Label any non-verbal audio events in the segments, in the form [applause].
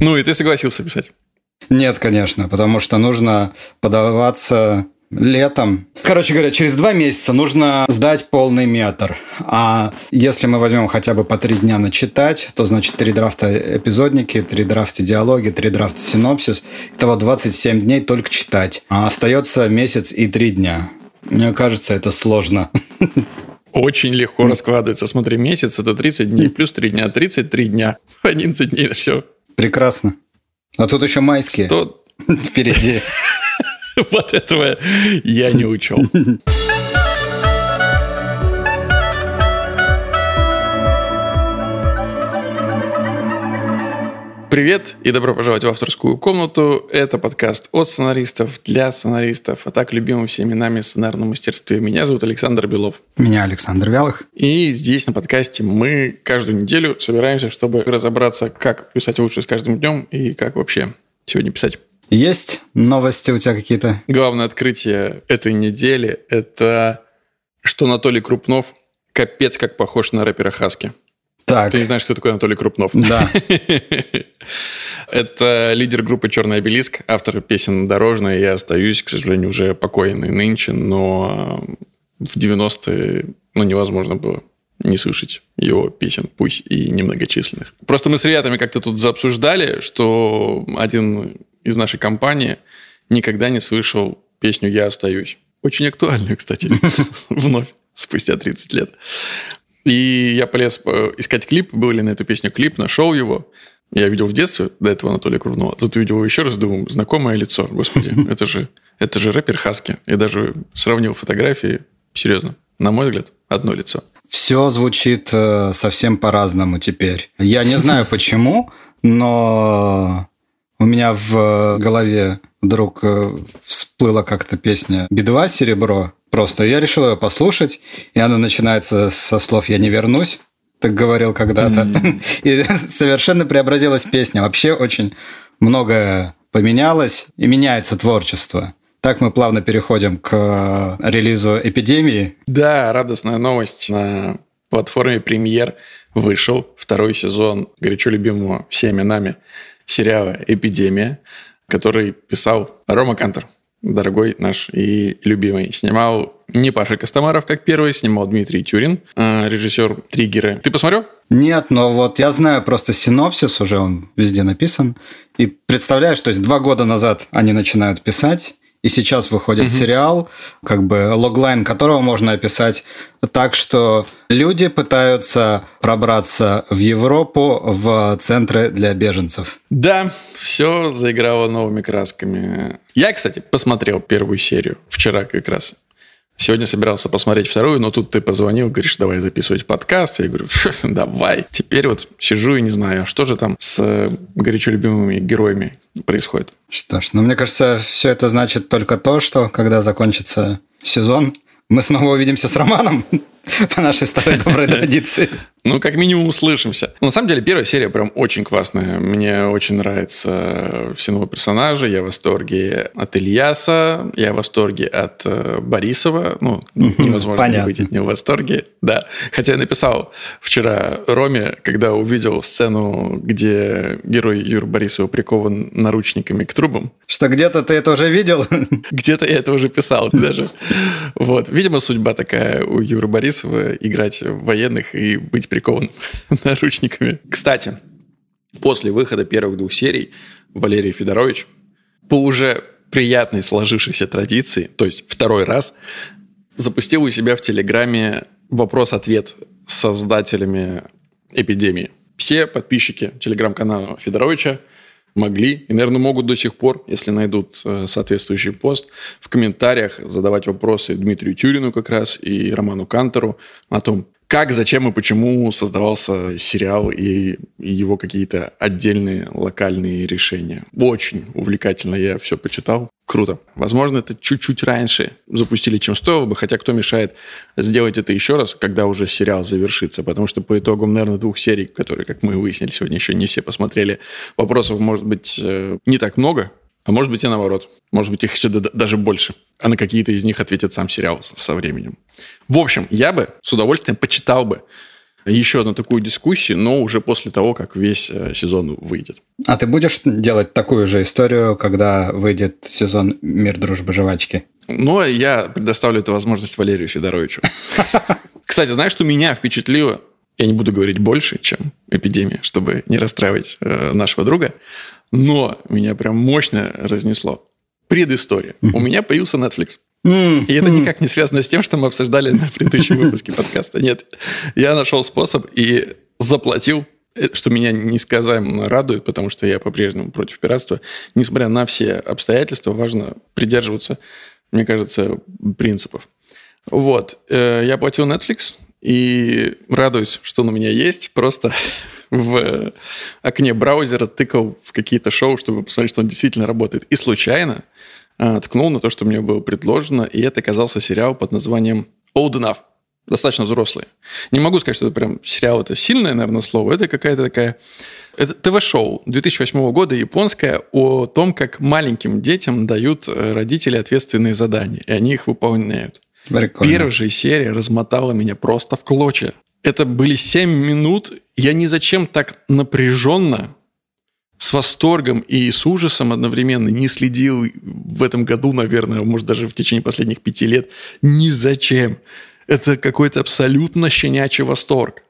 Ну и ты согласился писать? Нет, конечно, потому что нужно подаваться летом. Короче говоря, через два месяца нужно сдать полный метр. А если мы возьмем хотя бы по три дня начитать, то значит три драфта эпизодники, три драфта диалоги, три драфта синопсис. Итого 27 дней только читать. А остается месяц и три дня. Мне кажется, это сложно. Очень легко раскладывается. Смотри, месяц это 30 дней, плюс 3 дня, 33 дня, [laughs] 11 дней, все. Прекрасно. А тут еще майские. 100... [laughs] Впереди. [laughs] Вот этого я не учел. [laughs] Привет и добро пожаловать в авторскую комнату. Это подкаст от сценаристов для сценаристов, а так любимым всеми нами сценарном мастерстве. Меня зовут Александр Белов. Меня Александр Вялых. И здесь на подкасте мы каждую неделю собираемся, чтобы разобраться, как писать лучше с каждым днем и как вообще сегодня писать. Есть новости у тебя какие-то? Главное открытие этой недели – это что Анатолий Крупнов капец как похож на рэпера Хаски. Так. Ты не знаешь, что такое Анатолий Крупнов? Да. [laughs] Это лидер группы «Черный обелиск», автор песен «Дорожная». Я остаюсь, к сожалению, уже покойный нынче, но в 90-е ну, невозможно было не слышать его песен, пусть и немногочисленных. Просто мы с ребятами как-то тут заобсуждали, что один из нашей компании никогда не слышал песню «Я остаюсь». Очень актуальную, кстати, [laughs] вновь, спустя 30 лет. И я полез э, искать клип, был ли на эту песню клип, нашел его. Я видел в детстве до этого Анатолия Крупнова. Тут увидел его еще раз, думаю, знакомое лицо. Господи, [laughs] это же, это же рэпер Хаски. Я даже сравнил фотографии. Серьезно, на мой взгляд, одно лицо. Все звучит э, совсем по-разному теперь. Я не знаю [laughs] почему, но у меня в голове вдруг э, всплыла как-то песня «Би-2 серебро». Просто я решил ее послушать, и она начинается со слов «Я не вернусь», так говорил когда-то. Mm. [laughs] И совершенно преобразилась песня. Вообще очень многое поменялось, и меняется творчество. Так мы плавно переходим к релизу «Эпидемии». Да, радостная новость. На платформе «Премьер» вышел второй сезон горячо любимого всеми нами сериала «Эпидемия», который писал Рома Кантер, дорогой наш и любимый. Снимал не Паша Костомаров, как первый, снимал Дмитрий Тюрин, э, режиссер «Триггеры». Ты посмотрел? Нет, но вот я знаю просто синопсис, уже он везде написан. И представляешь, то есть два года назад они начинают писать, и сейчас выходит угу. сериал, как бы логлайн которого можно описать так, что люди пытаются пробраться в Европу в центры для беженцев. Да, все заиграло новыми красками. Я, кстати, посмотрел первую серию вчера как раз. Сегодня собирался посмотреть вторую, но тут ты позвонил, говоришь, давай записывать подкаст. Я говорю, [laughs] давай. Теперь вот сижу и не знаю, что же там с э, горячо любимыми героями происходит. Что ж, ну мне кажется, все это значит только то, что когда закончится сезон, мы снова увидимся с Романом [laughs] [laughs] по нашей старой доброй [laughs] традиции. Ну, как минимум, услышимся. на самом деле, первая серия прям очень классная. Мне очень нравятся все новые персонажи. Я в восторге от Ильяса, я в восторге от э, Борисова. Ну, невозможно Понятно. быть от него в восторге. Да. Хотя я написал вчера Роме, когда увидел сцену, где герой Юр Борисова прикован наручниками к трубам. Что где-то ты это уже видел? [laughs] Где-то я это уже писал даже. Вот. Видимо, судьба такая у Юры Борисова играть в военных и быть прикован [laughs] наручниками. Кстати, после выхода первых двух серий Валерий Федорович по уже приятной сложившейся традиции, то есть второй раз, запустил у себя в Телеграме вопрос-ответ с создателями эпидемии. Все подписчики телеграм-канала Федоровича могли и, наверное, могут до сих пор, если найдут э, соответствующий пост, в комментариях задавать вопросы Дмитрию Тюрину как раз и Роману Кантору о том, как, зачем и почему создавался сериал и, его какие-то отдельные локальные решения. Очень увлекательно, я все почитал. Круто. Возможно, это чуть-чуть раньше запустили, чем стоило бы, хотя кто мешает сделать это еще раз, когда уже сериал завершится, потому что по итогам, наверное, двух серий, которые, как мы выяснили сегодня, еще не все посмотрели, вопросов может быть э, не так много, а может быть и наоборот. Может быть их еще даже больше. А на какие-то из них ответит сам сериал со временем. В общем, я бы с удовольствием почитал бы еще одну такую дискуссию, но уже после того, как весь э, сезон выйдет. А ты будешь делать такую же историю, когда выйдет сезон «Мир, дружбы, жвачки»? Ну, я предоставлю эту возможность Валерию Федоровичу. [laughs] Кстати, знаешь, что меня впечатлило? Я не буду говорить больше, чем эпидемия, чтобы не расстраивать э, нашего друга. Но меня прям мощно разнесло. Предыстория. У меня появился Netflix. И это никак не связано с тем, что мы обсуждали на предыдущем выпуске подкаста. Нет, я нашел способ и заплатил, э, что меня несказанно радует, потому что я по-прежнему против пиратства. Несмотря на все обстоятельства, важно придерживаться, мне кажется, принципов. Вот, э, я платил Netflix и радуюсь, что он у меня есть. Просто в окне браузера тыкал в какие-то шоу, чтобы посмотреть, что он действительно работает. И случайно а, ткнул на то, что мне было предложено, и это оказался сериал под названием Old Enough. Достаточно взрослый. Не могу сказать, что это прям сериал, это сильное, наверное, слово. Это какая-то такая... Это ТВ-шоу 2008 года, японское, о том, как маленьким детям дают э, родители ответственные задания, и они их выполняют. Прикольно. Первая же серия размотала меня просто в клочья. Это были 7 минут. Я ни зачем так напряженно с восторгом и с ужасом одновременно не следил в этом году, наверное, может, даже в течение последних пяти лет, ни зачем. Это какой-то абсолютно щенячий восторг.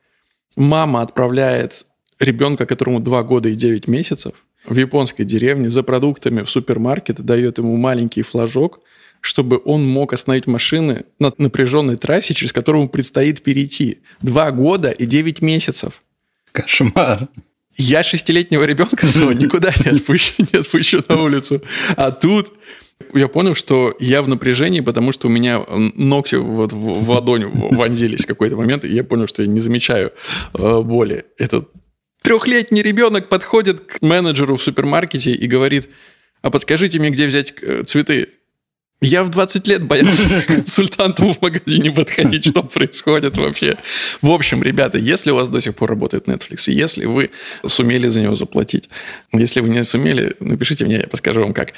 Мама отправляет ребенка, которому 2 года и 9 месяцев, в японской деревне за продуктами в супермаркет, дает ему маленький флажок, чтобы он мог остановить машины на напряженной трассе, через которую предстоит перейти. Два года и 9 месяцев. Кошмар. Я шестилетнего ребенка своего никуда не отпущу, не отпущу на улицу. А тут я понял, что я в напряжении, потому что у меня ногти вот в ладонь вонзились в какой-то момент, и я понял, что я не замечаю э, боли. Этот трехлетний ребенок подходит к менеджеру в супермаркете и говорит, а подскажите мне, где взять э, цветы. Я в 20 лет боялся [laughs] консультанту в магазине подходить, что происходит вообще. В общем, ребята, если у вас до сих пор работает Netflix, если вы сумели за него заплатить, если вы не сумели, напишите мне, я подскажу вам как.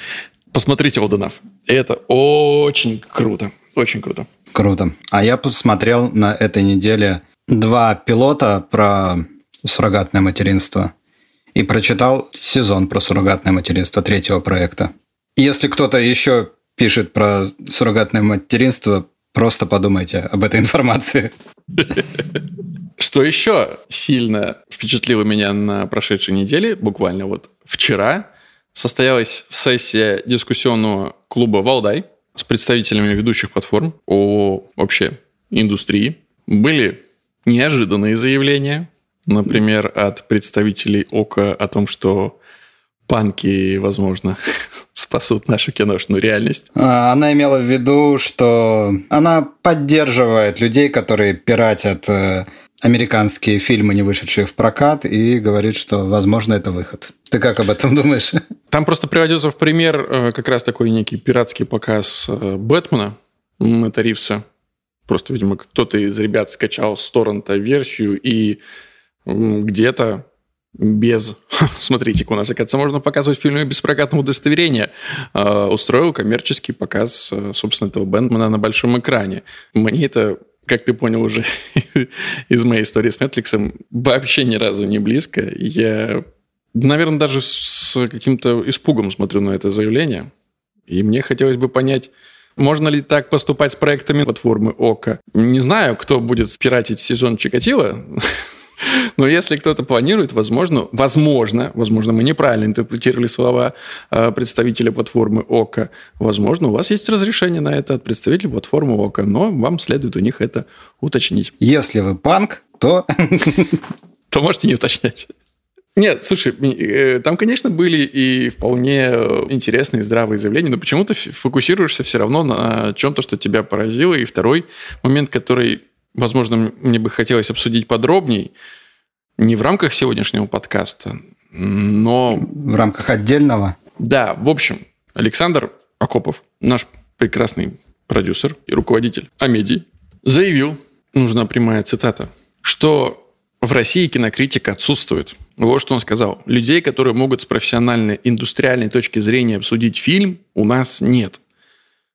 Посмотрите Old Это очень круто. Очень круто. Круто. А я посмотрел на этой неделе два пилота про суррогатное материнство и прочитал сезон про суррогатное материнство третьего проекта. Если кто-то еще пишет про суррогатное материнство, просто подумайте об этой информации. Что еще сильно впечатлило меня на прошедшей неделе, буквально вот вчера, состоялась сессия дискуссионного клуба «Валдай» с представителями ведущих платформ о вообще индустрии. Были неожиданные заявления, например, от представителей ОКО о том, что панки, возможно, [laughs] спасут нашу киношную реальность. А, она имела в виду, что она поддерживает людей, которые пиратят э, американские фильмы, не вышедшие в прокат, и говорит, что, возможно, это выход. Ты как об этом [laughs] думаешь? Там просто приводится в пример э, как раз такой некий пиратский показ э, Бэтмена, Мэтта Ривса. Просто, видимо, кто-то из ребят скачал с торрента версию и где-то без... [laughs] Смотрите, у нас, оказывается, можно показывать фильмы без прокатного удостоверения. Э, устроил коммерческий показ, э, собственно, этого Бэндмана на большом экране. Мне это как ты понял уже [laughs] из моей истории с Netflix, вообще ни разу не близко. Я, наверное, даже с каким-то испугом смотрю на это заявление. И мне хотелось бы понять, можно ли так поступать с проектами платформы ОКО? Не знаю, кто будет пиратить сезон Чикатило, [laughs] Но если кто-то планирует, возможно, возможно, возможно, мы неправильно интерпретировали слова э, представителя платформы ОКО, возможно, у вас есть разрешение на это от представителя платформы ОКО, но вам следует у них это уточнить. Если вы панк, то... [laughs] То можете не уточнять. Нет, слушай, э, там, конечно, были и вполне интересные здравые заявления, но почему-то фокусируешься все равно на чем-то, что тебя поразило. И второй момент, который возможно, мне бы хотелось обсудить подробней, не в рамках сегодняшнего подкаста, но... В рамках отдельного? Да, в общем, Александр Акопов, наш прекрасный продюсер и руководитель Амедии, заявил, нужна прямая цитата, что в России кинокритика отсутствует. Вот что он сказал. Людей, которые могут с профессиональной, индустриальной точки зрения обсудить фильм, у нас нет.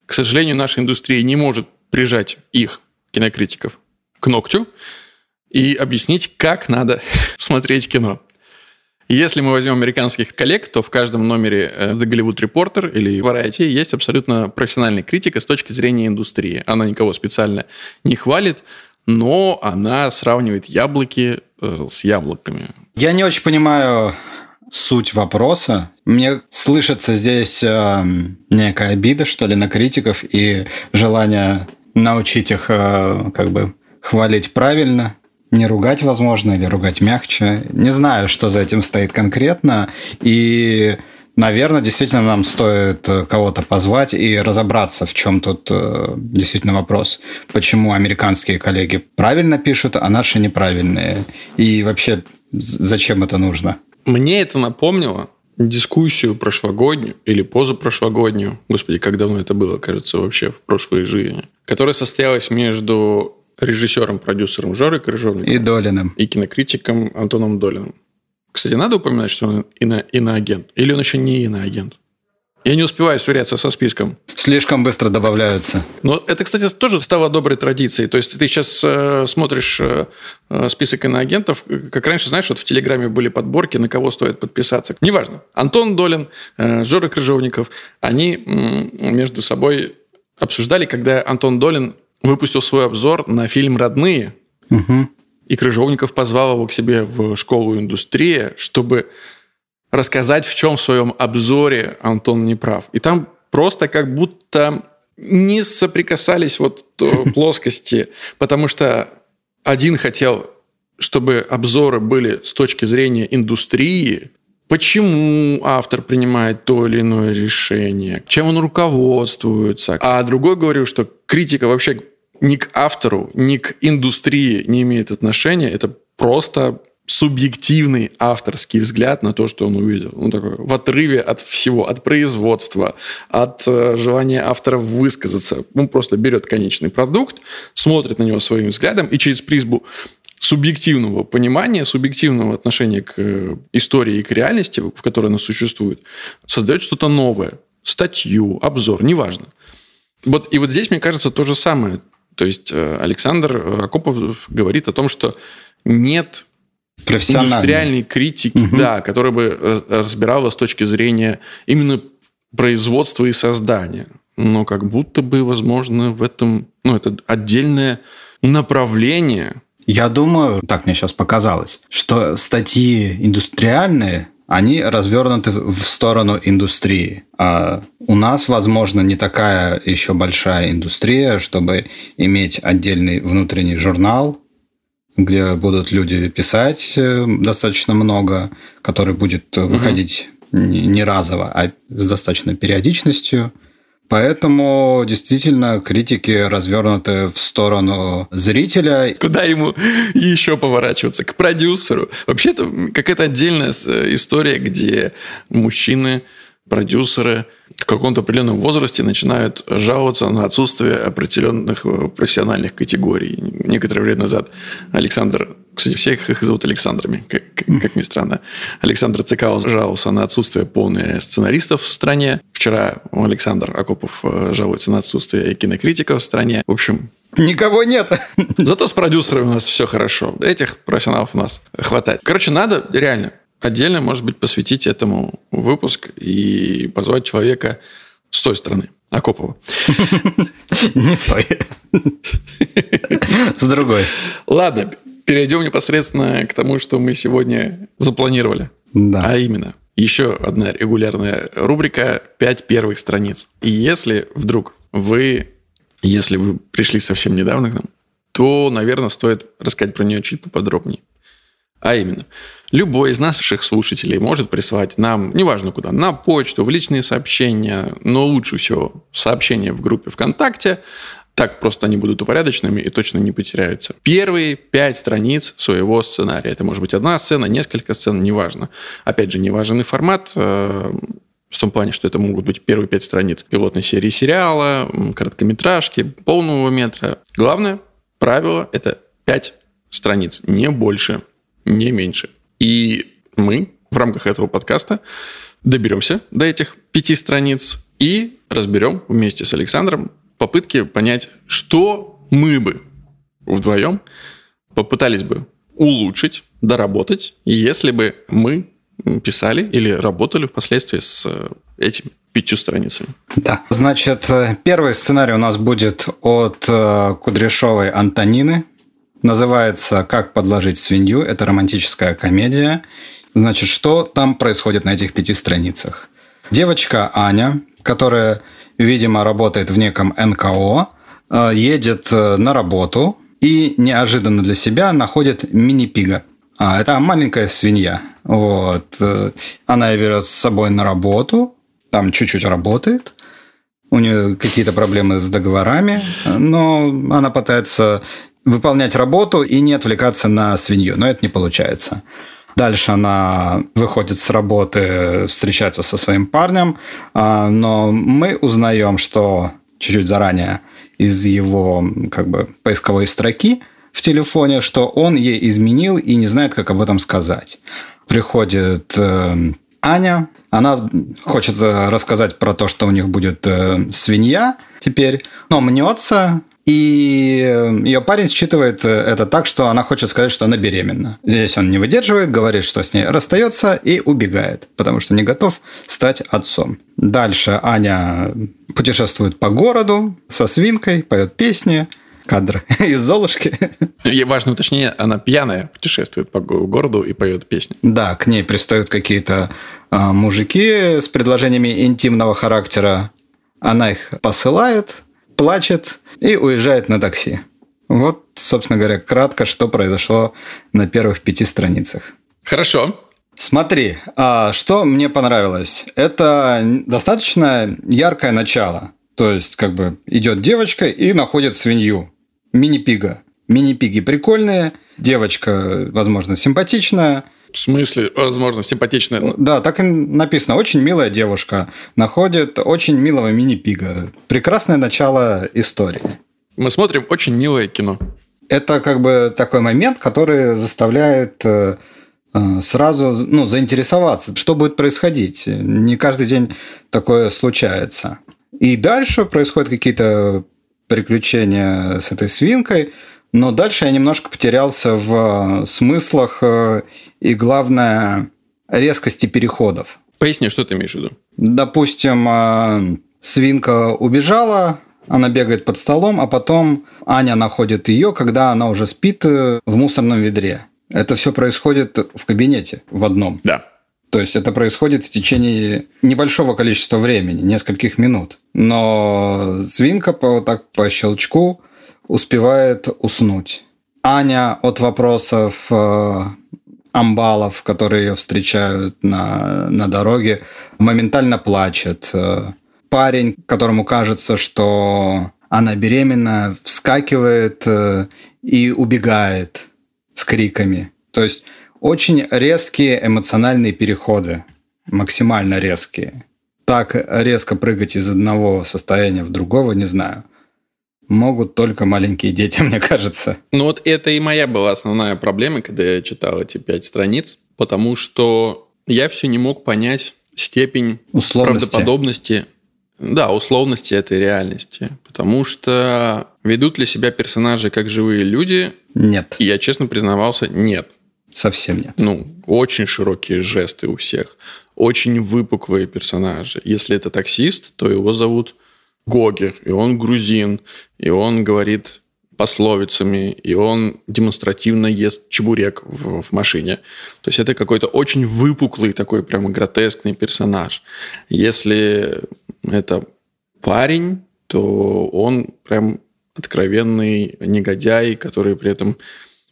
К сожалению, наша индустрия не может прижать их, кинокритиков, к ногтю и объяснить, как надо [laughs] смотреть кино. Если мы возьмем американских коллег, то в каждом номере э, The Hollywood Reporter или Variety есть абсолютно профессиональная критика с точки зрения индустрии. Она никого специально не хвалит, но она сравнивает яблоки э, с яблоками. Я не очень понимаю суть вопроса. Мне слышится здесь э, некая обида, что ли, на критиков и желание научить их э, как бы хвалить правильно не ругать, возможно, или ругать мягче. Не знаю, что за этим стоит конкретно. И, наверное, действительно нам стоит э, кого-то позвать и разобраться, в чем тут э, действительно вопрос. Почему американские коллеги правильно пишут, а наши неправильные? И вообще, зачем это нужно? Мне это напомнило дискуссию прошлогоднюю или позапрошлогоднюю, господи, как давно это было, кажется, вообще в прошлой жизни, которая состоялась между режиссером, продюсером Жорой Крыжовниковым. И Долиным. И кинокритиком Антоном Долиным. Кстати, надо упоминать, что он ино, иноагент? Или он еще не иноагент? Я не успеваю сверяться со списком. Слишком быстро добавляются. Но это, кстати, тоже стало доброй традицией. То есть ты сейчас э, смотришь э, э список иноагентов, как раньше, знаешь, вот в Телеграме были подборки, на кого стоит подписаться. Неважно. Антон Долин, э, Жора Крыжовников, они э, между собой обсуждали, когда Антон Долин выпустил свой обзор на фильм «Родные». Угу. И Крыжовников позвал его к себе в школу индустрии, чтобы рассказать, в чем в своем обзоре Антон не прав. И там просто как будто не соприкасались вот [laughs] плоскости, потому что один хотел, чтобы обзоры были с точки зрения индустрии, почему автор принимает то или иное решение, чем он руководствуется. А другой говорил, что критика вообще ни к автору, ни к индустрии не имеет отношения. Это просто субъективный авторский взгляд на то, что он увидел. Ну, такой, в отрыве от всего, от производства, от э, желания автора высказаться. Он просто берет конечный продукт, смотрит на него своим взглядом и через призбу субъективного понимания, субъективного отношения к э, истории и к реальности, в которой она существует, создает что-то новое. Статью, обзор, неважно. Вот, и вот здесь, мне кажется, то же самое. То есть э, Александр Акопов говорит о том, что нет индустриальной критики, угу. да, которая бы разбирала с точки зрения именно производства и создания. Но как будто бы, возможно, в этом, ну, это отдельное направление, я думаю, так мне сейчас показалось, что статьи индустриальные, они развернуты в сторону индустрии. А у нас, возможно, не такая еще большая индустрия, чтобы иметь отдельный внутренний журнал, где будут люди писать э, достаточно много, который будет выходить угу. не разово, а с достаточной периодичностью. Поэтому действительно критики развернуты в сторону зрителя. Куда ему еще поворачиваться? К продюсеру. Вообще это какая-то отдельная история, где мужчины, продюсеры в каком-то определенном возрасте начинают жаловаться на отсутствие определенных э, профессиональных категорий. Некоторое время назад Александр, кстати, всех их зовут Александрами, как, как ни странно, Александр Цикаус жаловался на отсутствие полных сценаристов в стране. Вчера Александр Акопов э, жалуется на отсутствие кинокритиков в стране. В общем, Никого нет. Зато с продюсерами у нас все хорошо. Этих профессионалов у нас хватает. Короче, надо реально отдельно, может быть, посвятить этому выпуск и позвать человека с той стороны, Акопова. Не с той. С другой. Ладно, перейдем непосредственно к тому, что мы сегодня запланировали. Да. А именно, еще одна регулярная рубрика «Пять первых страниц». И если вдруг вы, если вы пришли совсем недавно к нам, то, наверное, стоит рассказать про нее чуть поподробнее. А именно, любой из наших слушателей может присылать нам, неважно куда, на почту, в личные сообщения, но лучше всего сообщения в группе ВКонтакте, так просто они будут упорядоченными и точно не потеряются. Первые пять страниц своего сценария. Это может быть одна сцена, несколько сцен, неважно. Опять же, не важен и формат, э, в том плане, что это могут быть первые пять страниц пилотной серии сериала, короткометражки, полного метра. Главное правило – это пять страниц, не больше не меньше. И мы в рамках этого подкаста доберемся до этих пяти страниц и разберем вместе с Александром попытки понять, что мы бы вдвоем попытались бы улучшить, доработать, если бы мы писали или работали впоследствии с э, этими пятью страницами. Да. Значит, э, первый сценарий у нас будет от э, Кудряшовой Антонины. Называется «Как подложить свинью». Это романтическая комедия. Значит, что там происходит на этих пяти страницах? Девочка Аня, которая, видимо, работает в неком НКО, едет на работу и неожиданно для себя находит мини-пига – а, это маленькая свинья. Вот. Э, она ее берет с собой на работу, там чуть-чуть работает. У нее какие-то проблемы с договорами, но она пытается выполнять работу и не отвлекаться на свинью, но это не получается. Дальше она выходит с работы, встречается со своим парнем, а, но мы узнаем, что чуть-чуть заранее из его как бы поисковой строки – в телефоне, что он ей изменил и не знает, как об этом сказать. Приходит э, Аня, она хочет рассказать про то, что у них будет э, свинья теперь, но мнется, и э, ее парень считывает э, это так, что она хочет сказать, что она беременна. Здесь он не выдерживает, говорит, что с ней расстается и убегает, потому что не готов стать отцом. Дальше Аня путешествует по городу со свинкой, поет песни, кадр [laughs] из «Золушки». И важное уточнение, она пьяная, путешествует по городу и поет песни. Да, к ней пристают какие-то а, мужики с предложениями интимного характера. Она их посылает, плачет и уезжает на такси. Вот, собственно говоря, кратко, что произошло на первых пяти страницах. Хорошо. Смотри, а что мне понравилось? Это достаточно яркое начало. То есть, как бы идет девочка и находит свинью мини-пига. Мини-пиги прикольные, девочка, возможно, симпатичная. В смысле, возможно, симпатичная? Да, так и написано. Очень милая девушка находит очень милого мини-пига. Прекрасное начало истории. Мы смотрим очень милое кино. Это как бы такой момент, который заставляет э, э, сразу ну, заинтересоваться, что будет происходить. Не каждый день такое случается. И дальше происходят какие-то приключения с этой свинкой, но дальше я немножко потерялся в э, смыслах э, и, главное, резкости переходов. Поясни, что ты имеешь в виду? Допустим, э, свинка убежала, она бегает под столом, а потом Аня находит ее, когда она уже спит в мусорном ведре. Это все происходит в кабинете в одном. Да. То есть это происходит в течение небольшого количества времени, нескольких минут. Но свинка по, так по щелчку успевает уснуть. Аня от вопросов э, амбалов, которые ее встречают на, на дороге, моментально плачет. Э, парень, которому кажется, что она беременна, вскакивает э, и убегает с криками. То есть очень резкие эмоциональные переходы, максимально резкие. Так резко прыгать из одного состояния в другого, не знаю. Могут только маленькие дети, [laughs] мне кажется. Ну вот это и моя была основная проблема, когда я читал эти пять страниц, потому что я все не мог понять степень условности. правдоподобности да, условности этой реальности. Потому что ведут ли себя персонажи как живые люди? Нет. И я честно признавался, нет. Совсем нет. Ну, очень широкие жесты у всех. Очень выпуклые персонажи. Если это таксист, то его зовут Гогер, и он грузин, и он говорит пословицами, и он демонстративно ест чебурек в, в машине. То есть это какой-то очень выпуклый такой прямо гротескный персонаж. Если это парень, то он прям откровенный негодяй, который при этом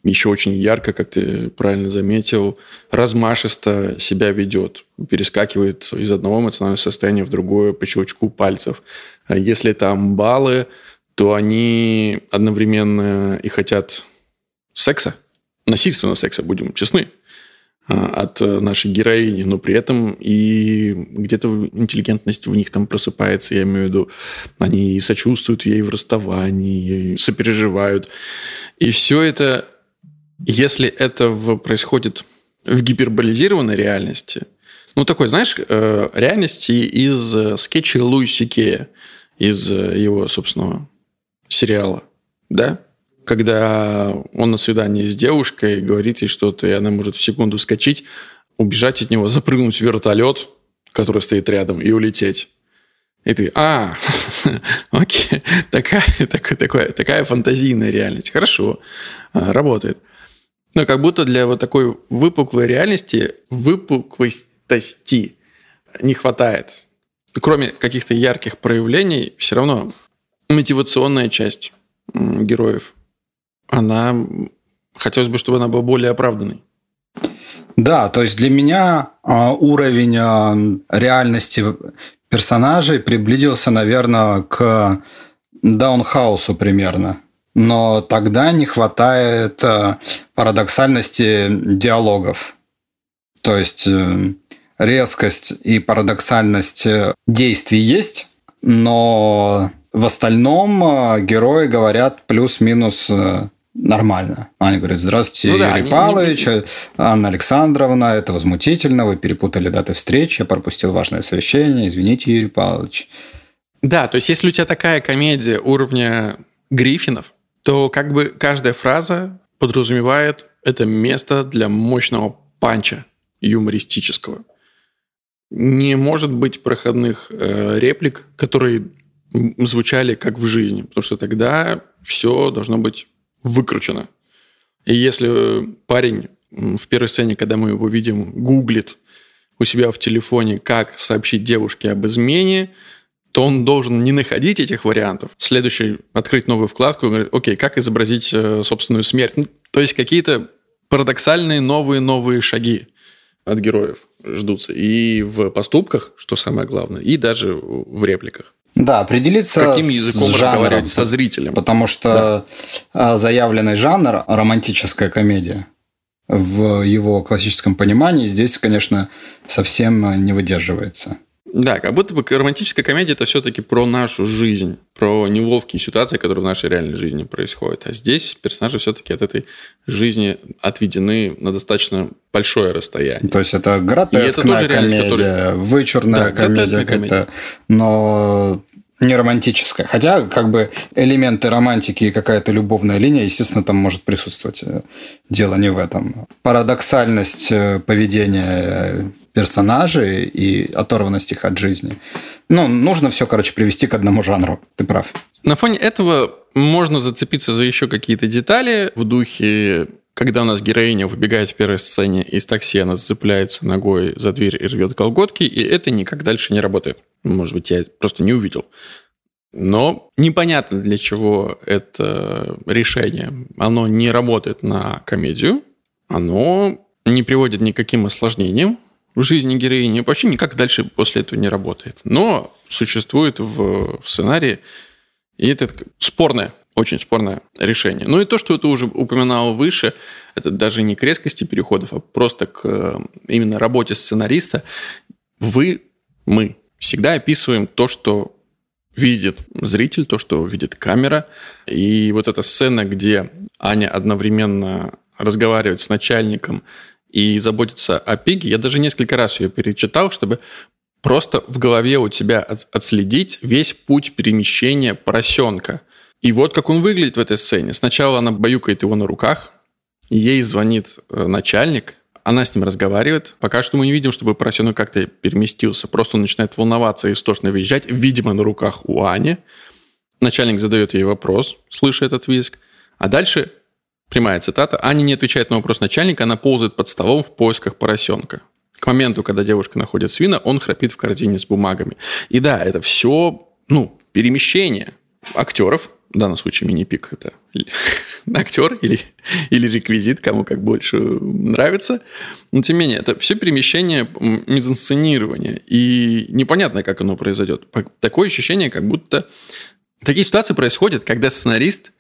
еще очень ярко, как ты правильно заметил, размашисто себя ведет, перескакивает из одного эмоционального состояния в другое по щелчку пальцев. А если там баллы, то они одновременно и хотят секса, насильственного секса, будем честны, а, от нашей героини, но при этом и где-то интеллигентность в них там просыпается, я имею в виду, они сочувствуют ей в расставании, сопереживают. И все это если это происходит в гиперболизированной реальности, ну, такой, знаешь, э, реальности из э, скетча Луиси Кея, из э, его собственного сериала, да? когда он на свидании с девушкой говорит ей что-то, и она может в секунду вскочить, убежать от него, запрыгнуть в вертолет, который стоит рядом, и улететь. И ты, а, [laughs] окей, такая, [laughs] такая, такая, такая фантазийная реальность. Хорошо, а, работает. Но как будто для вот такой выпуклой реальности, выпуклости не хватает. Кроме каких-то ярких проявлений, все равно мотивационная часть героев, она, хотелось бы, чтобы она была более оправданной. Да, то есть для меня а, уровень а, реальности персонажей приблизился, наверное, к Даунхаусу примерно. Но тогда не хватает а, парадоксальности диалогов. То есть э, резкость и парадоксальность э, действий есть, но в остальном герои говорят плюс-минус э, нормально. Они говорят, здравствуйте, ну, да, Юрий Павлович, не... Анна Александровна, это возмутительно, вы перепутали даты встречи, я пропустил важное совещание, извините, Юрий Павлович. Да, то есть если у тебя такая комедия уровня Гриффинов, то как бы каждая фраза подразумевает это место для мощного панча юмористического. Не может быть проходных э, реплик, которые звучали как в жизни, потому что тогда все должно быть выкручено. И если парень в первой сцене, когда мы его видим, гуглит у себя в телефоне, как сообщить девушке об измене, то он должен не находить этих вариантов. Следующий открыть новую вкладку и говорить, окей, как изобразить э, собственную смерть. Ну, то есть какие-то парадоксальные новые-новые шаги от героев ждутся. И в поступках, что самое главное, и даже в репликах. Да, определиться Каким языком с разговаривать со зрителем. Потому что да. заявленный жанр – романтическая комедия. В его классическом понимании здесь, конечно, совсем не выдерживается. Да, как будто бы романтическая комедия это все-таки про нашу жизнь, про неловкие ситуации, которые в нашей реальной жизни происходят. А здесь персонажи все-таки от этой жизни отведены на достаточно большое расстояние. То есть это гротескная комедия, которая... вычурная да, комедия, комедия. но не романтическая. Хотя, как бы, элементы романтики и какая-то любовная линия, естественно, там может присутствовать. Дело не в этом. Парадоксальность э, поведения персонажей и оторванность их от жизни. Ну, нужно все, короче, привести к одному жанру. Ты прав. На фоне этого можно зацепиться за еще какие-то детали в духе когда у нас героиня выбегает в первой сцене из такси, она зацепляется ногой за дверь и рвет колготки, и это никак дальше не работает. Может быть, я просто не увидел. Но непонятно, для чего это решение. Оно не работает на комедию, оно не приводит ни к осложнениям жизни героини, вообще никак дальше после этого не работает. Но существует в сценарии, и это спорное, очень спорное решение. Ну и то, что ты уже упоминал выше, это даже не к резкости переходов, а просто к именно работе сценариста. Вы, мы, всегда описываем то, что видит зритель, то, что видит камера. И вот эта сцена, где Аня одновременно разговаривает с начальником и заботится о Пиге, я даже несколько раз ее перечитал, чтобы просто в голове у тебя отследить весь путь перемещения поросенка. И вот как он выглядит в этой сцене. Сначала она баюкает его на руках, ей звонит э, начальник, она с ним разговаривает. Пока что мы не видим, чтобы поросенок как-то переместился. Просто он начинает волноваться и истошно визжать, видимо, на руках у Ани. Начальник задает ей вопрос, слыша этот визг. А дальше, прямая цитата, Аня не отвечает на вопрос начальника, она ползает под столом в поисках поросенка. К моменту, когда девушка находит свина, он храпит в корзине с бумагами. И да, это все, ну, перемещение актеров, в данном случае мини-пик это [laughs] актер или, или реквизит, кому как больше нравится. Но тем не менее, это все перемещение мизансценирования. И непонятно, как оно произойдет. Такое ощущение, как будто такие ситуации происходят, когда сценарист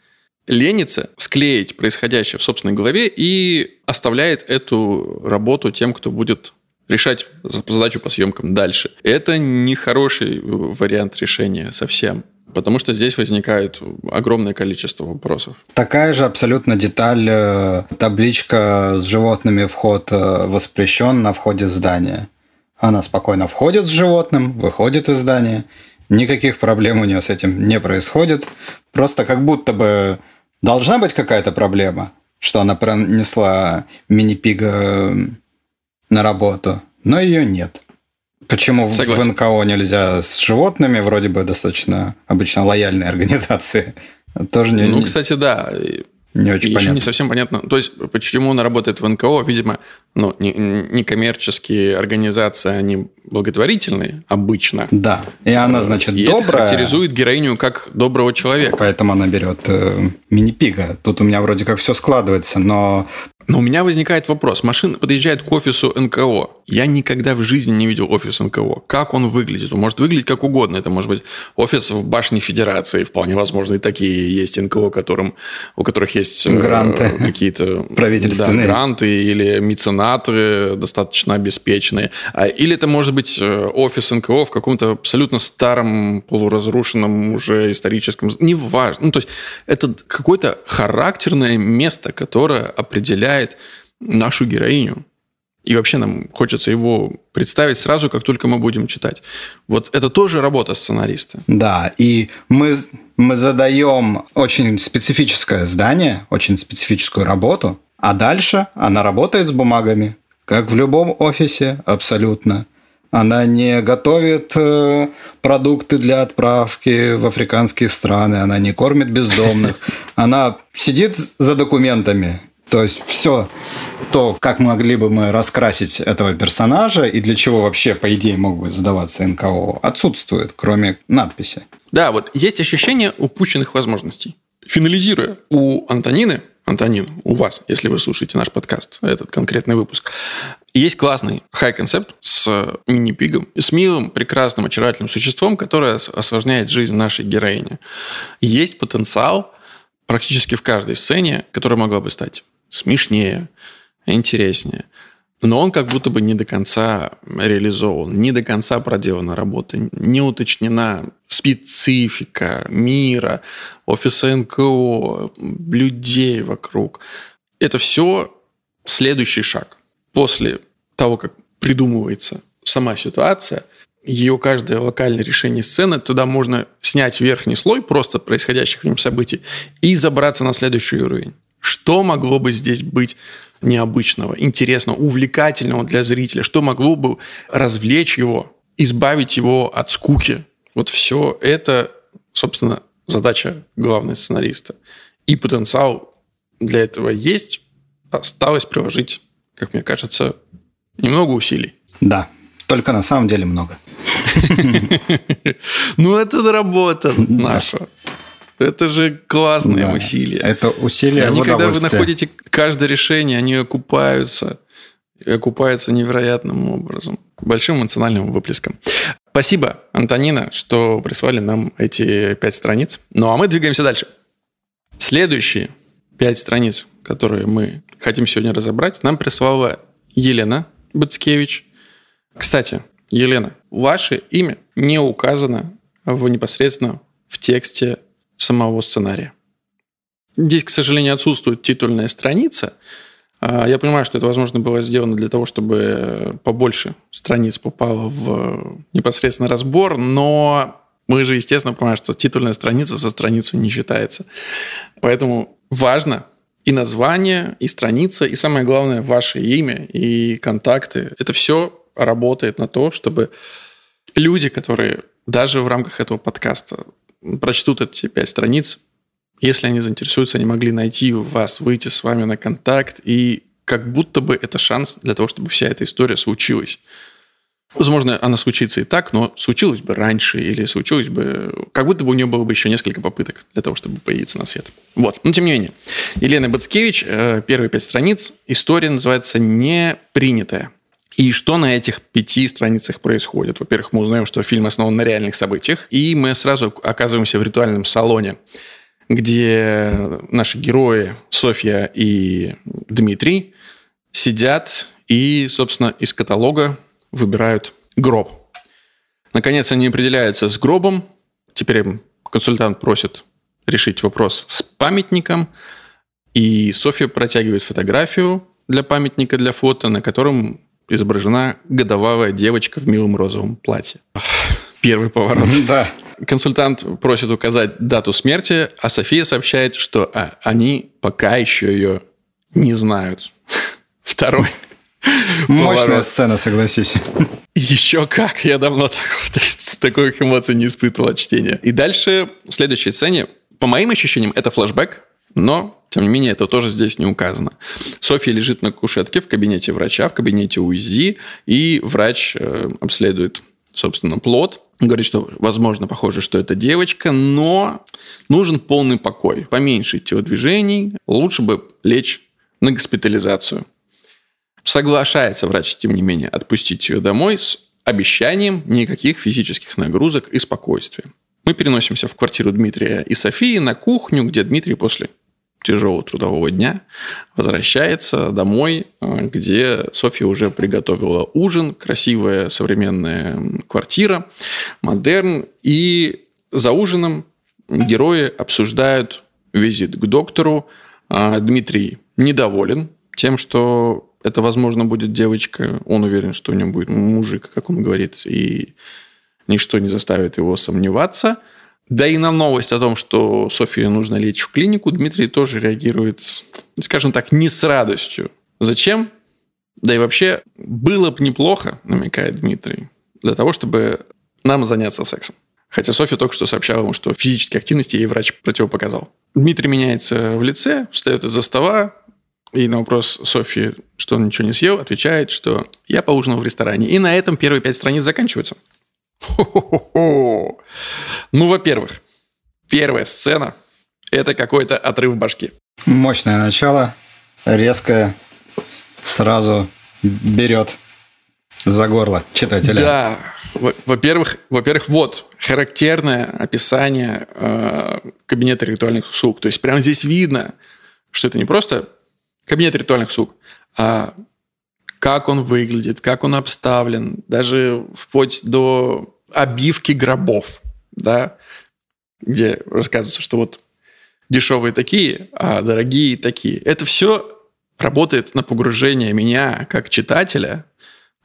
ленится склеить происходящее в собственной голове и оставляет эту работу тем, кто будет решать задачу по съемкам дальше. Это не хороший вариант решения совсем. Потому что здесь возникает огромное количество вопросов. Такая же абсолютно деталь, э, табличка с животными вход э, воспрещен на входе в здание. Она спокойно входит с животным, выходит из здания. Никаких проблем у нее с этим не происходит. Просто как будто бы Должна быть какая-то проблема, что она пронесла мини-пига на работу, но ее нет. Почему Согласен. в НКО нельзя с животными, вроде бы достаточно обычно лояльные [laughs] организации? Тоже не, ну, кстати, да. Не очень Еще понятно. не совсем понятно. То есть, почему он работает в НКО, видимо, ну, некоммерческие не организации, они благотворительные обычно. Да, и она, значит, и добрая. это характеризует героиню как доброго человека. Поэтому она берет э, мини-пига. Тут у меня вроде как все складывается, но но у меня возникает вопрос. Машина подъезжает к офису НКО. Я никогда в жизни не видел офис НКО. Как он выглядит? Он может выглядеть как угодно. Это может быть офис в башне Федерации. Вполне возможно, и такие есть НКО, которым, у которых есть э, гранты. какие-то [laughs] правительственные да, гранты или меценаты достаточно обеспеченные. А, или это может быть э, офис НКО в каком-то абсолютно старом, полуразрушенном уже историческом... Неважно. Ну, то есть это какое-то характерное место, которое определяет определяет нашу героиню. И вообще нам хочется его представить сразу, как только мы будем читать. Вот это тоже работа сценариста. Да, и мы, мы задаем очень специфическое здание, очень специфическую работу, а дальше она работает с бумагами, как в любом офисе абсолютно. Она не готовит э, продукты для отправки в африканские страны, она не кормит бездомных, она сидит за документами, то есть все то, как могли бы мы раскрасить этого персонажа и для чего вообще, по идее, мог бы задаваться НКО, отсутствует, кроме надписи. Да, вот есть ощущение упущенных возможностей. Финализируя, у Антонины, Антонин, у вас, если вы слушаете наш подкаст, этот конкретный выпуск, есть классный хай-концепт с мини-пигом, с милым, прекрасным, очаровательным существом, которое осложняет жизнь нашей героини. Есть потенциал практически в каждой сцене, которая могла бы стать смешнее, интереснее. Но он как будто бы не до конца реализован, не до конца проделана работа, не уточнена специфика мира, офиса НКО, людей вокруг. Это все следующий шаг. После того, как придумывается сама ситуация, ее каждое локальное решение сцены, туда можно снять верхний слой просто происходящих в нем событий и забраться на следующий уровень. Что могло бы здесь быть необычного, интересного, увлекательного для зрителя? Что могло бы развлечь его, избавить его от скуки? Вот все это, собственно, задача главного сценариста. И потенциал для этого есть. Осталось приложить, как мне кажется, немного усилий. Да, только на самом деле много. [laughs] Ну, это работа наша. Это же классные да, усилия. Это усилия Они, когда вы находите каждое решение, они окупаются. Окупаются невероятным образом. Большим эмоциональным выплеском. Спасибо, Антонина, что прислали нам эти пять страниц. Ну, а мы двигаемся дальше. Следующие пять страниц, которые мы хотим сегодня разобрать, нам прислала Елена Бацкевич. Кстати, Елена, ваше имя не указано в непосредственно в тексте самого сценария. Здесь, к сожалению, отсутствует титульная страница. А, я понимаю, что это, возможно, было сделано для того, чтобы побольше страниц попало в непосредственно разбор, но мы же, естественно, понимаем, что титульная страница со страницу не считается. Поэтому важно и название, и страница, и самое главное, ваше имя и контакты. Это все работает на то, чтобы люди, которые даже в рамках этого подкаста прочтут эти пять страниц, если они заинтересуются, они могли найти вас, выйти с вами на контакт, и как будто бы это шанс для того, чтобы вся эта история случилась. Возможно, она случится и так, но случилось бы раньше или случилось бы... Как будто бы у нее было бы еще несколько попыток для того, чтобы появиться на свет. Вот. Но тем не менее. Елена Бацкевич, э, первые пять страниц. История называется «Непринятая». И что на этих пяти страницах происходит? Во-первых, мы узнаем, что фильм основан на реальных событиях, и мы сразу оказываемся в ритуальном салоне, где наши герои Софья и Дмитрий сидят и, собственно, из каталога выбирают гроб. Наконец они определяются с гробом. Теперь консультант просит решить вопрос с памятником. И Софья протягивает фотографию для памятника, для фото, на котором изображена годовалая девочка в милом розовом платье. Первый поворот. Да. консультант просит указать дату смерти, а София сообщает, что а, они пока еще ее не знают. [laughs] Второй. Мощная поворот. сцена, согласись. Еще как! Я давно так, [laughs] таких эмоций не испытывал от чтения. И дальше, в следующей сцене, по моим ощущениям, это флэшбэк, но, тем не менее, это тоже здесь не указано. Софья лежит на кушетке в кабинете врача, в кабинете УЗИ, и врач э, обследует, собственно, плод. Говорит, что, возможно, похоже, что это девочка, но нужен полный покой, поменьше телодвижений, лучше бы лечь на госпитализацию. Соглашается врач, тем не менее, отпустить ее домой с обещанием никаких физических нагрузок и спокойствия. Мы переносимся в квартиру Дмитрия и Софии на кухню, где Дмитрий после тяжелого трудового дня возвращается домой, где Софья уже приготовила ужин, красивая современная квартира, модерн. И за ужином герои обсуждают визит к доктору. А Дмитрий недоволен тем, что это, возможно, будет девочка. Он уверен, что у него будет мужик, как он говорит, и ничто не заставит его сомневаться. Да и на новость о том, что Софии нужно лечь в клинику, Дмитрий тоже реагирует, скажем так, не с радостью. Зачем? Да и вообще, было бы неплохо, намекает Дмитрий, для того, чтобы нам заняться сексом. Хотя Софья только что сообщала ему, что физической активности ей врач противопоказал. Дмитрий меняется в лице, встает из-за стола, и на вопрос Софьи, что он ничего не съел, отвечает, что я поужинал в ресторане. И на этом первые пять страниц заканчиваются. Ну, во-первых, первая сцена – это какой-то отрыв башки. Мощное начало, резкое, сразу берет за горло читателя. Да, во-первых, во-первых, вот характерное описание э, кабинета ритуальных услуг. То есть прямо здесь видно, что это не просто кабинет ритуальных услуг, а как он выглядит, как он обставлен, даже вплоть до обивки гробов, да, где рассказывается, что вот дешевые такие, а дорогие такие. Это все работает на погружение меня как читателя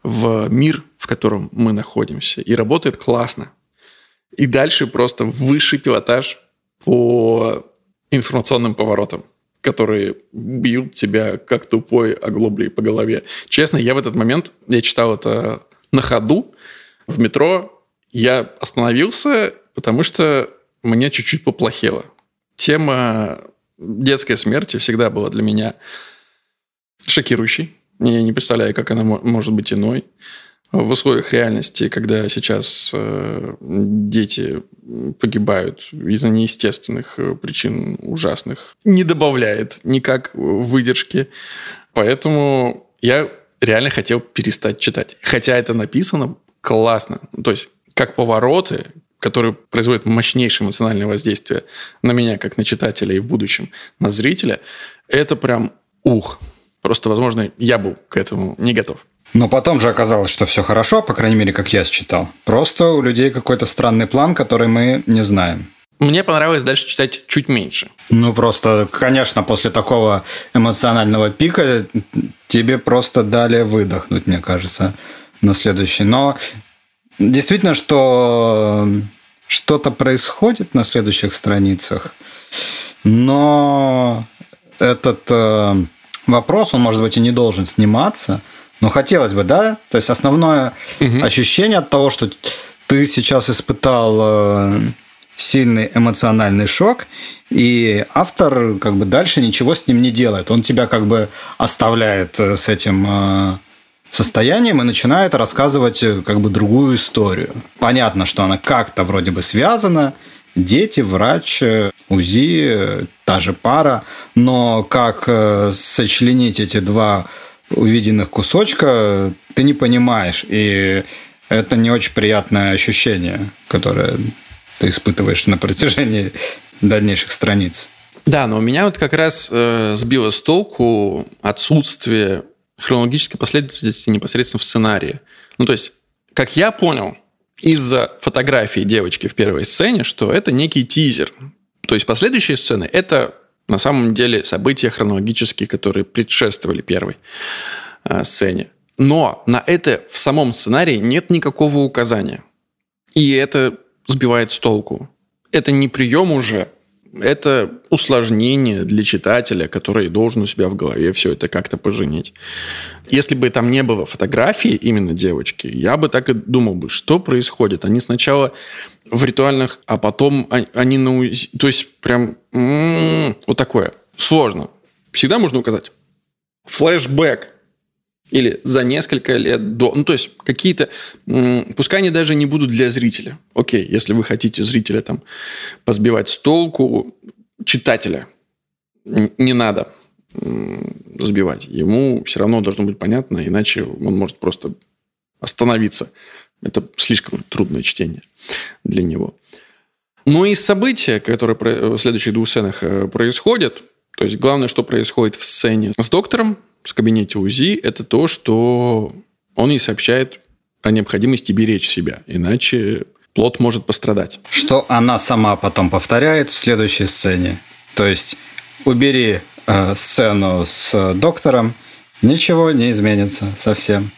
в мир, в котором мы находимся. И работает классно. И дальше просто высший пилотаж по информационным поворотам которые бьют тебя как тупой оглоблей по голове. Честно, я в этот момент, я читал это на ходу в метро, я остановился, потому что мне чуть-чуть поплохело. Тема детской смерти всегда была для меня шокирующей. Я не представляю, как она может быть иной в условиях реальности, когда сейчас э, дети погибают из-за неестественных э, причин ужасных, не добавляет никак выдержки. Поэтому я реально хотел перестать читать. Хотя это написано классно. То есть, как повороты, которые производят мощнейшее эмоциональное воздействие на меня, как на читателя, и в будущем на зрителя, это прям ух. Просто, возможно, я был к этому не готов. Но потом же оказалось, что все хорошо, по крайней мере, как я считал. Просто у людей какой-то странный план, который мы не знаем. Мне понравилось дальше читать чуть меньше. Ну, просто, конечно, после такого эмоционального пика тебе просто дали выдохнуть, мне кажется, на следующий. Но действительно, что что-то происходит на следующих страницах, но этот э, вопрос, он, может быть, и не должен сниматься – ну, хотелось бы, да? То есть основное угу. ощущение от того, что ты сейчас испытал э, сильный эмоциональный шок, и автор как бы дальше ничего с ним не делает. Он тебя как бы оставляет э, с этим э, состоянием и начинает рассказывать как бы другую историю. Понятно, что она как-то вроде бы связана, дети, врач, УЗИ, та же пара, но как сочленить эти два увиденных кусочка ты не понимаешь. И это не очень приятное ощущение, которое ты испытываешь на протяжении дальнейших страниц. Да, но у меня вот как раз э, сбило с толку отсутствие хронологической последовательности непосредственно в сценарии. Ну, то есть, как я понял, из-за фотографии девочки в первой сцене, что это некий тизер. То есть, последующие сцены – это на самом деле события хронологические, которые предшествовали первой э, сцене. Но на это в самом сценарии нет никакого указания. И это сбивает с толку. Это не прием уже, это усложнение для читателя, который должен у себя в голове все это как-то поженить. Если бы там не было фотографии именно девочки, я бы так и думал бы, что происходит. Они сначала в ритуальных, а потом они на. То есть прям м-м, вот такое. Сложно. Всегда можно указать. Флэшбэк или за несколько лет до. Ну, то есть какие-то... Пускай они даже не будут для зрителя. Окей, если вы хотите зрителя там позбивать с толку, читателя не надо сбивать. Ему все равно должно быть понятно, иначе он может просто остановиться. Это слишком трудное чтение для него. Но и события, которые в следующих двух сценах э, происходят, то есть главное, что происходит в сцене с доктором, в кабинете УЗИ, это то, что он ей сообщает о необходимости беречь себя, иначе плод может пострадать. Что она сама потом повторяет в следующей сцене. То есть убери э, сцену с доктором, ничего не изменится совсем.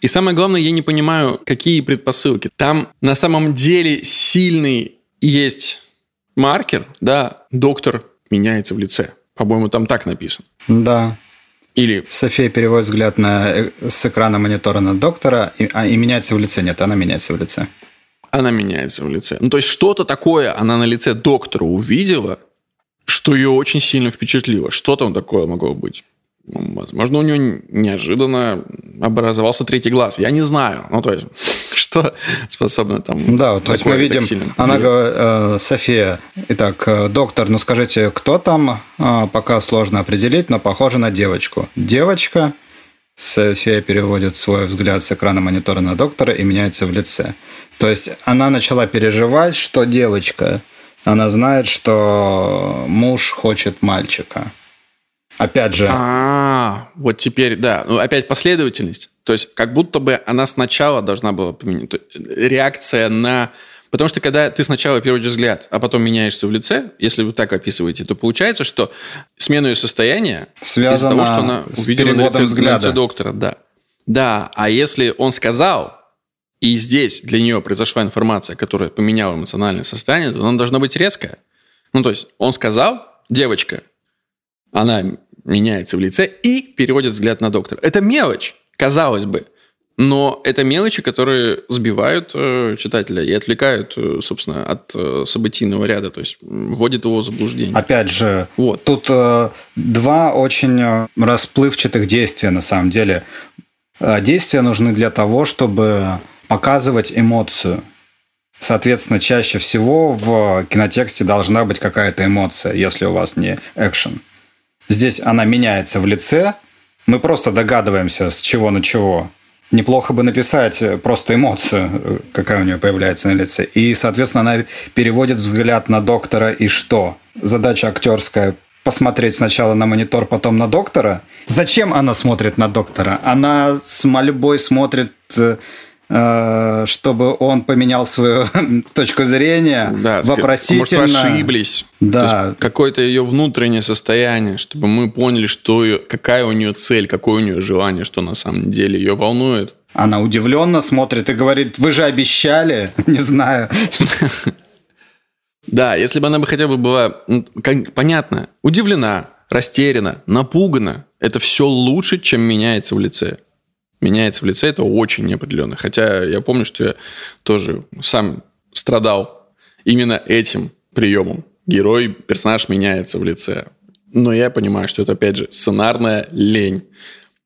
И самое главное, я не понимаю, какие предпосылки. Там на самом деле сильный есть маркер, да, доктор меняется в лице. По-моему, там так написано. Да. Или... София переводит взгляд на, э, с экрана монитора на доктора и, а, и меняется в лице. Нет, она меняется в лице. Она меняется в лице. Ну, то есть что-то такое она на лице доктора увидела, что ее очень сильно впечатлило. Что там такое могло быть? Возможно, у нее неожиданно образовался третий глаз. Я не знаю. Ну, то есть, [laughs] что способно там... Да, то есть мы видим, она говорит, э, София, итак, э, доктор, ну скажите, кто там, э, пока сложно определить, но похоже на девочку. Девочка, София переводит свой взгляд с экрана монитора на доктора и меняется в лице. То есть она начала переживать, что девочка. Она знает, что муж хочет мальчика. Опять же. А, вот теперь, да. Ну, опять последовательность. То есть, как будто бы она сначала должна была поменять. Реакция на... Потому что когда ты сначала переводишь взгляд, а потом меняешься в лице, если вы так описываете, то получается, что смена ее состояния Связана из-за того, что она увидела на лице, взгляда. на лице доктора. Да. да, а если он сказал, и здесь для нее произошла информация, которая поменяла эмоциональное состояние, то она должна быть резкая. Ну, то есть он сказал, девочка, она меняется в лице и переводит взгляд на доктора. Это мелочь, казалось бы. Но это мелочи, которые сбивают э, читателя и отвлекают, э, собственно, от э, событийного ряда, то есть вводят его в заблуждение. Опять же, вот. тут э, два очень расплывчатых действия на самом деле. Действия нужны для того, чтобы показывать эмоцию. Соответственно, чаще всего в кинотексте должна быть какая-то эмоция, если у вас не экшен. Здесь она меняется в лице. Мы просто догадываемся, с чего на чего. Неплохо бы написать просто эмоцию, какая у нее появляется на лице. И, соответственно, она переводит взгляд на доктора и что? Задача актерская посмотреть сначала на монитор, потом на доктора. Зачем она смотрит на доктора? Она с мольбой смотрит э, Э, чтобы он поменял свою [laughs] точку зрения да, вопросительно. Может, ошиблись. Да. Какое-то ее внутреннее состояние, чтобы мы поняли, что ее, какая у нее цель, какое у нее желание, что на самом деле ее волнует. Она удивленно смотрит и говорит, вы же обещали, [laughs] не знаю. [laughs] Да, если бы она бы хотя бы была, понятно, удивлена, растеряна, напугана, это все лучше, чем меняется в лице меняется в лице, это очень неопределенно. Хотя я помню, что я тоже сам страдал именно этим приемом. Герой, персонаж меняется в лице. Но я понимаю, что это, опять же, сценарная лень.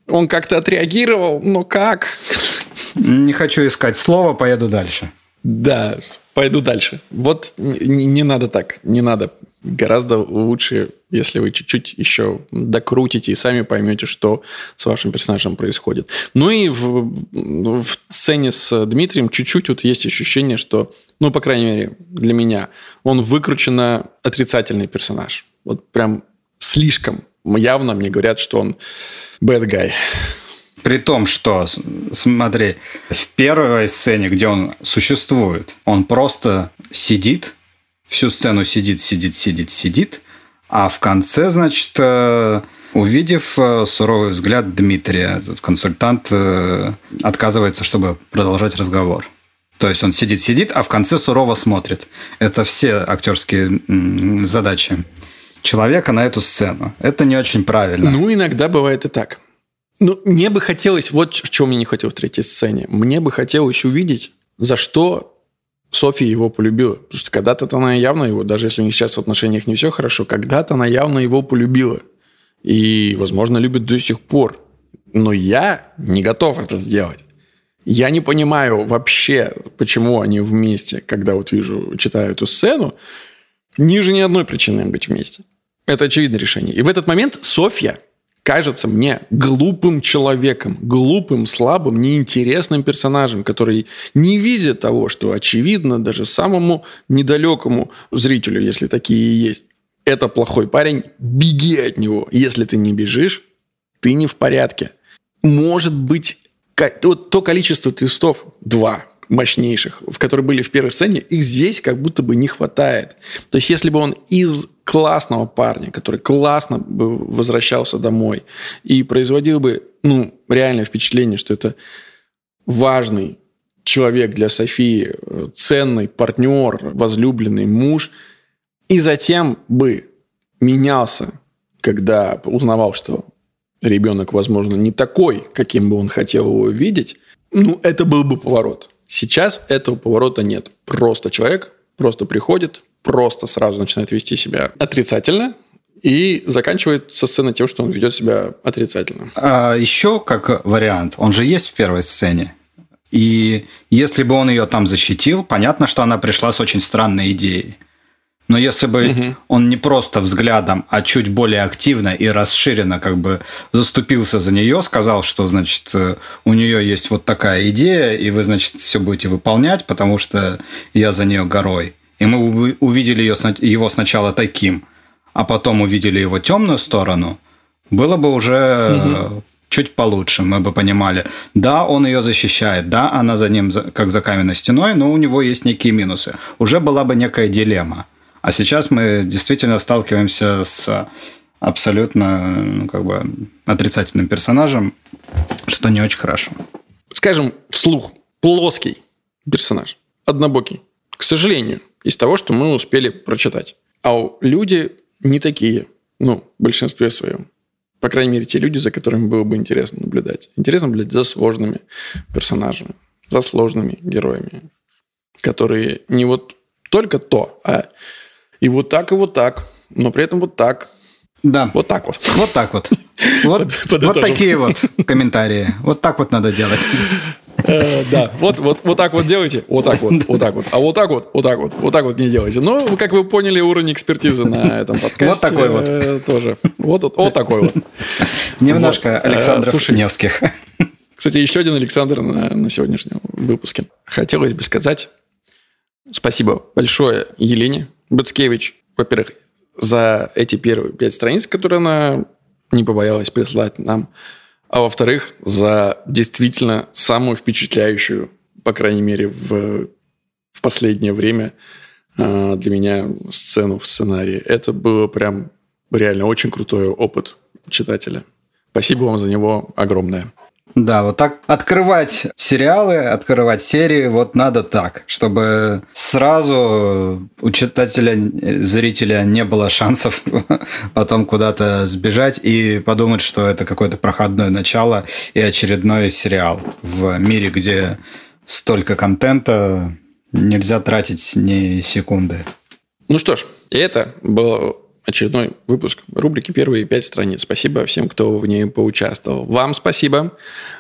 Он как-то отреагировал, но как? Не хочу искать слово, поеду дальше. Да, пойду дальше. Вот не, не надо так, не надо гораздо лучше, если вы чуть-чуть еще докрутите и сами поймете, что с вашим персонажем происходит. Ну и в, в сцене с Дмитрием чуть-чуть вот есть ощущение, что, ну, по крайней мере, для меня, он выкрученно отрицательный персонаж. Вот прям слишком явно мне говорят, что он bad guy. При том, что, смотри, в первой сцене, где он существует, он просто сидит всю сцену сидит, сидит, сидит, сидит, а в конце, значит, э, увидев э, суровый взгляд Дмитрия, консультант э, отказывается, чтобы продолжать разговор. То есть он сидит-сидит, а в конце сурово смотрит. Это все актерские задачи человека на эту сцену. Это не очень правильно. Ну, иногда бывает и так. Ну, мне бы хотелось, вот что мне не хватило в третьей сцене. Мне бы хотелось увидеть, за что Софья его полюбила. Потому что когда-то она явно его, даже если у них сейчас в отношениях не все хорошо, когда-то она явно его полюбила. И, возможно, любит до сих пор. Но я не готов это сделать. Я не понимаю вообще, почему они вместе, когда вот вижу, читаю эту сцену, ниже ни одной причины им быть вместе. Это очевидное решение. И в этот момент Софья кажется мне глупым человеком, глупым, слабым, неинтересным персонажем, который не видит того, что очевидно даже самому недалекому зрителю, если такие есть. Это плохой парень, беги от него. Если ты не бежишь, ты не в порядке. Может быть, то количество твистов, два, мощнейших, в которые были в первой сцене, их здесь как будто бы не хватает. То есть, если бы он из классного парня, который классно бы возвращался домой и производил бы, ну, реальное впечатление, что это важный человек для Софии, ценный партнер, возлюбленный муж, и затем бы менялся, когда узнавал, что ребенок, возможно, не такой, каким бы он хотел его видеть, ну, это был бы поворот. Сейчас этого поворота нет. Просто человек просто приходит, просто сразу начинает вести себя отрицательно, и заканчивает со сцены тем, что он ведет себя отрицательно. А еще как вариант, он же есть в первой сцене. И если бы он ее там защитил, понятно, что она пришла с очень странной идеей. Но если бы угу. он не просто взглядом, а чуть более активно и расширенно как бы заступился за нее, сказал, что, значит, у нее есть вот такая идея, и вы, значит, все будете выполнять, потому что я за нее горой. И мы увидели ее, его сначала таким, а потом увидели его темную сторону, было бы уже угу. чуть получше. Мы бы понимали, да, он ее защищает, да, она за ним как за каменной стеной, но у него есть некие минусы. Уже была бы некая дилемма. А сейчас мы действительно сталкиваемся с абсолютно ну, как бы отрицательным персонажем, что не очень хорошо. Скажем вслух, плоский персонаж, однобокий. К сожалению, из того, что мы успели прочитать. А люди не такие, ну, в большинстве своем. По крайней мере, те люди, за которыми было бы интересно наблюдать. Интересно наблюдать за сложными персонажами, за сложными героями, которые не вот только то, а и вот так, и вот так. Но при этом вот так. Да. Вот так вот. Вот так вот. Вот, вот такие вот комментарии. Вот так вот надо делать. Э, да, вот, вот, вот так вот делайте, вот так вот, вот так вот, а вот так вот, вот так вот, вот так вот не делайте. Но, как вы поняли, уровень экспертизы на этом подкасте вот такой вот. Э, тоже. Вот, вот такой вот. Немножко вот. Александров Невских. Кстати, еще один Александр на, на сегодняшнем выпуске. Хотелось бы сказать спасибо большое Елене Буцкевич, во-первых, за эти первые пять страниц, которые она не побоялась прислать нам, а во-вторых, за действительно самую впечатляющую, по крайней мере, в, в последнее время э, для меня сцену в сценарии. Это было прям реально очень крутой опыт читателя. Спасибо вам за него огромное. Да, вот так открывать сериалы, открывать серии, вот надо так, чтобы сразу у читателя, зрителя не было шансов [laughs] потом куда-то сбежать и подумать, что это какое-то проходное начало и очередной сериал в мире, где столько контента, нельзя тратить ни секунды. Ну что ж, это было очередной выпуск рубрики «Первые пять страниц». Спасибо всем, кто в ней поучаствовал. Вам спасибо,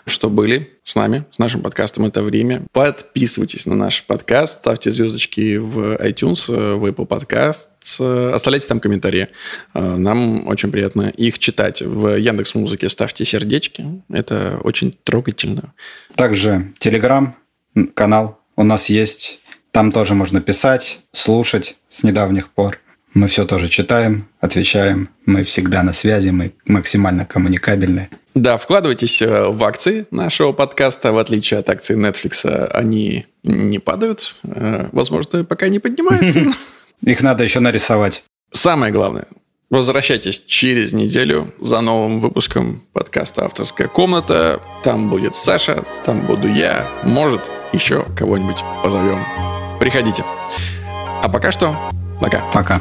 что были с нами, с нашим подкастом «Это время». Подписывайтесь на наш подкаст, ставьте звездочки в iTunes, в Apple Podcast, оставляйте там комментарии. Нам очень приятно их читать. В Яндекс Музыке ставьте сердечки. Это очень трогательно. Также Телеграм, канал у нас есть. Там тоже можно писать, слушать с недавних пор. Мы все тоже читаем, отвечаем. Мы всегда на связи, мы максимально коммуникабельны. Да, вкладывайтесь э, в акции нашего подкаста. В отличие от акций Netflix, они не падают. Э, возможно, пока не поднимаются. [laughs] Их надо еще нарисовать. Самое главное, Возвращайтесь через неделю за новым выпуском подкаста «Авторская комната». Там будет Саша, там буду я. Может, еще кого-нибудь позовем. Приходите. А пока что, пока. Пока.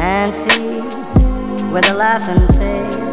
Nancy with a laughing face.